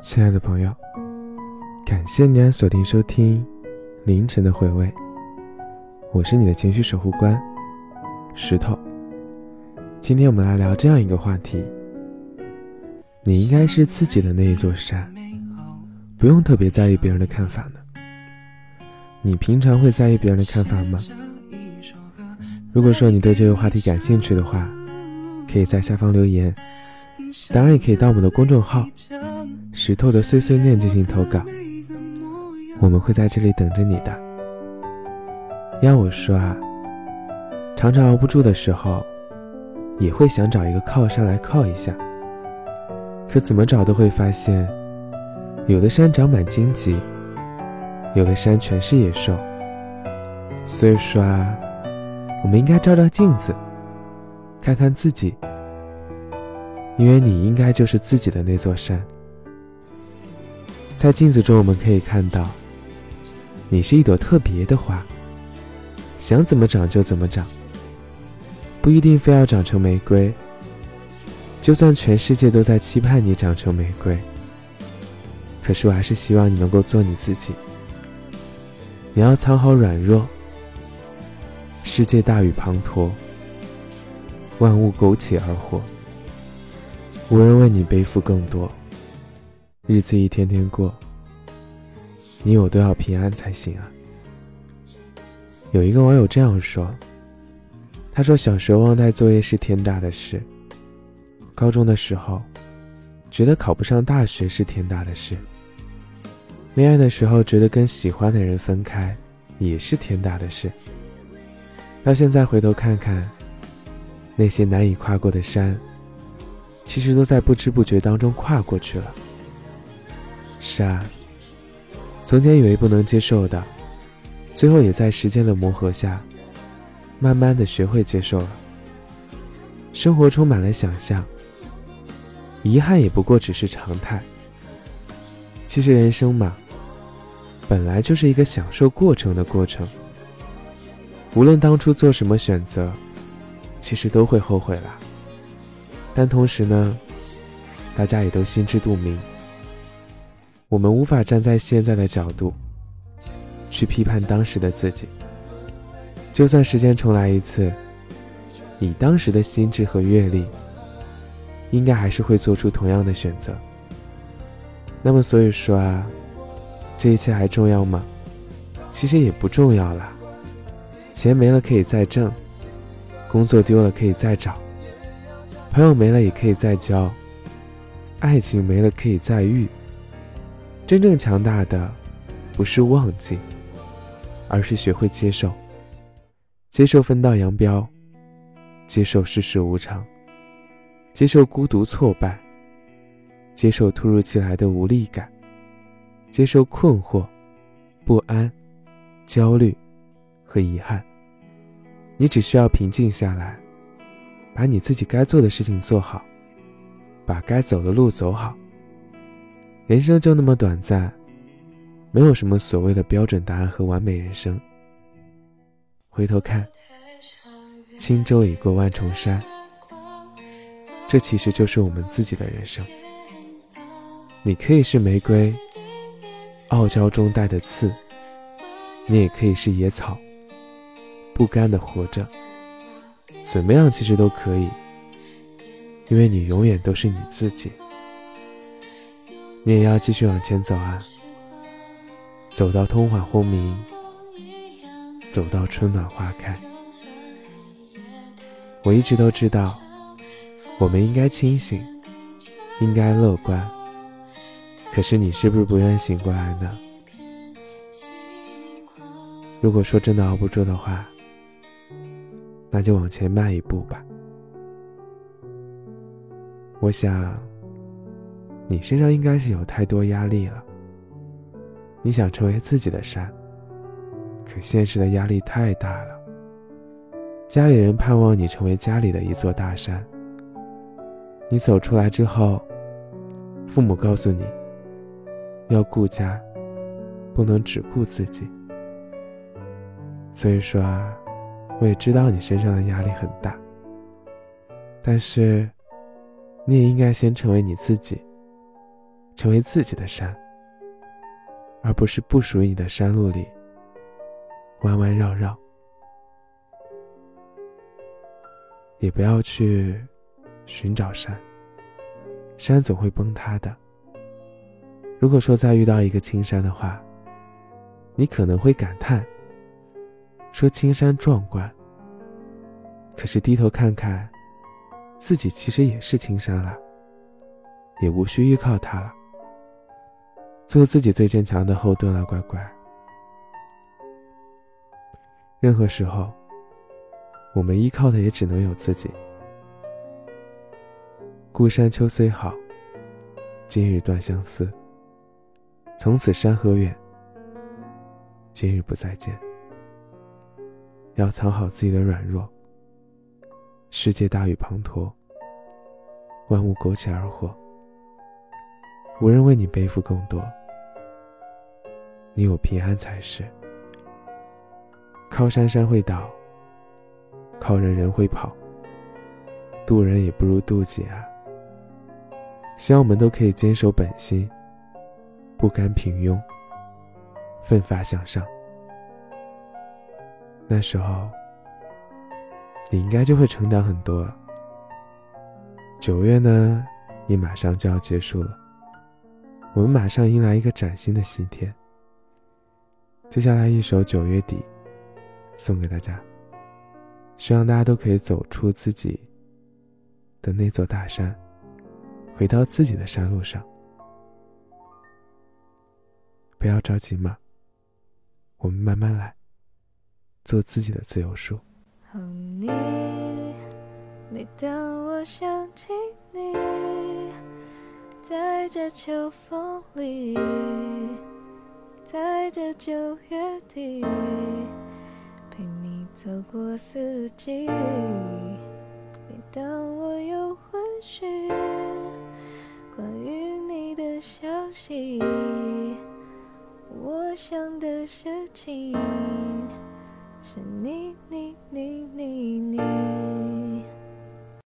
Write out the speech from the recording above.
亲爱的朋友，感谢你按锁定收听凌晨的回味。我是你的情绪守护官石头。今天我们来聊这样一个话题：你应该是自己的那一座山，不用特别在意别人的看法呢。你平常会在意别人的看法吗？如果说你对这个话题感兴趣的话，可以在下方留言，当然也可以到我们的公众号。石头的碎碎念进行投稿，我们会在这里等着你的。要我说啊，常常熬不住的时候，也会想找一个靠山来靠一下。可怎么找都会发现，有的山长满荆棘，有的山全是野兽。所以说啊，我们应该照照镜子，看看自己，因为你应该就是自己的那座山。在镜子中，我们可以看到，你是一朵特别的花，想怎么长就怎么长，不一定非要长成玫瑰。就算全世界都在期盼你长成玫瑰，可是我还是希望你能够做你自己。你要藏好软弱，世界大雨滂沱，万物苟且而活，无人为你背负更多。日子一天天过，你我都要平安才行啊。有一个网友这样说：“他说小时候忘带作业是天大的事，高中的时候觉得考不上大学是天大的事，恋爱的时候觉得跟喜欢的人分开也是天大的事。到现在回头看看，那些难以跨过的山，其实都在不知不觉当中跨过去了。”是啊，从前以为不能接受的，最后也在时间的磨合下，慢慢的学会接受了。生活充满了想象，遗憾也不过只是常态。其实人生嘛，本来就是一个享受过程的过程。无论当初做什么选择，其实都会后悔啦。但同时呢，大家也都心知肚明。我们无法站在现在的角度去批判当时的自己。就算时间重来一次，以当时的心智和阅历，应该还是会做出同样的选择。那么，所以说啊，这一切还重要吗？其实也不重要啦。钱没了可以再挣，工作丢了可以再找，朋友没了也可以再交，爱情没了可以再遇。真正强大的，不是忘记，而是学会接受。接受分道扬镳，接受世事无常，接受孤独挫败，接受突如其来的无力感，接受困惑、不安、焦虑和遗憾。你只需要平静下来，把你自己该做的事情做好，把该走的路走好。人生就那么短暂，没有什么所谓的标准答案和完美人生。回头看，轻舟已过万重山，这其实就是我们自己的人生。你可以是玫瑰，傲娇中带的刺；你也可以是野草，不甘的活着。怎么样，其实都可以，因为你永远都是你自己。你也要继续往前走啊，走到通缓轰鸣，走到春暖花开。我一直都知道，我们应该清醒，应该乐观。可是你是不是不愿醒过来呢？如果说真的熬不住的话，那就往前迈一步吧。我想。你身上应该是有太多压力了。你想成为自己的山，可现实的压力太大了。家里人盼望你成为家里的一座大山。你走出来之后，父母告诉你，要顾家，不能只顾自己。所以说啊，我也知道你身上的压力很大，但是，你也应该先成为你自己。成为自己的山，而不是不属于你的山路里弯弯绕绕。也不要去寻找山，山总会崩塌的。如果说再遇到一个青山的话，你可能会感叹，说青山壮观。可是低头看看，自己其实也是青山了，也无需依靠它了。做自己最坚强的后盾了，乖乖。任何时候。我们依靠的也只能有自己。故山秋虽好，今日断相思。从此山河远，今日不再见。要藏好自己的软弱。世界大雨滂沱，万物苟且而活，无人为你背负更多。你我平安才是。靠山山会倒。靠人人会跑，渡人也不如渡己啊！希望我们都可以坚守本心，不甘平庸，奋发向上。那时候，你应该就会成长很多了。九月呢，也马上就要结束了，我们马上迎来一个崭新的新天。接下来一首《九月底》，送给大家。希望大家都可以走出自己的那座大山，回到自己的山路上。不要着急嘛，我们慢慢来，做自己的自由树。每当我想起你，在这秋风里，在这九月底。陪你走过四季，每当我有问询关于你的消息，我想的事情是你你你你。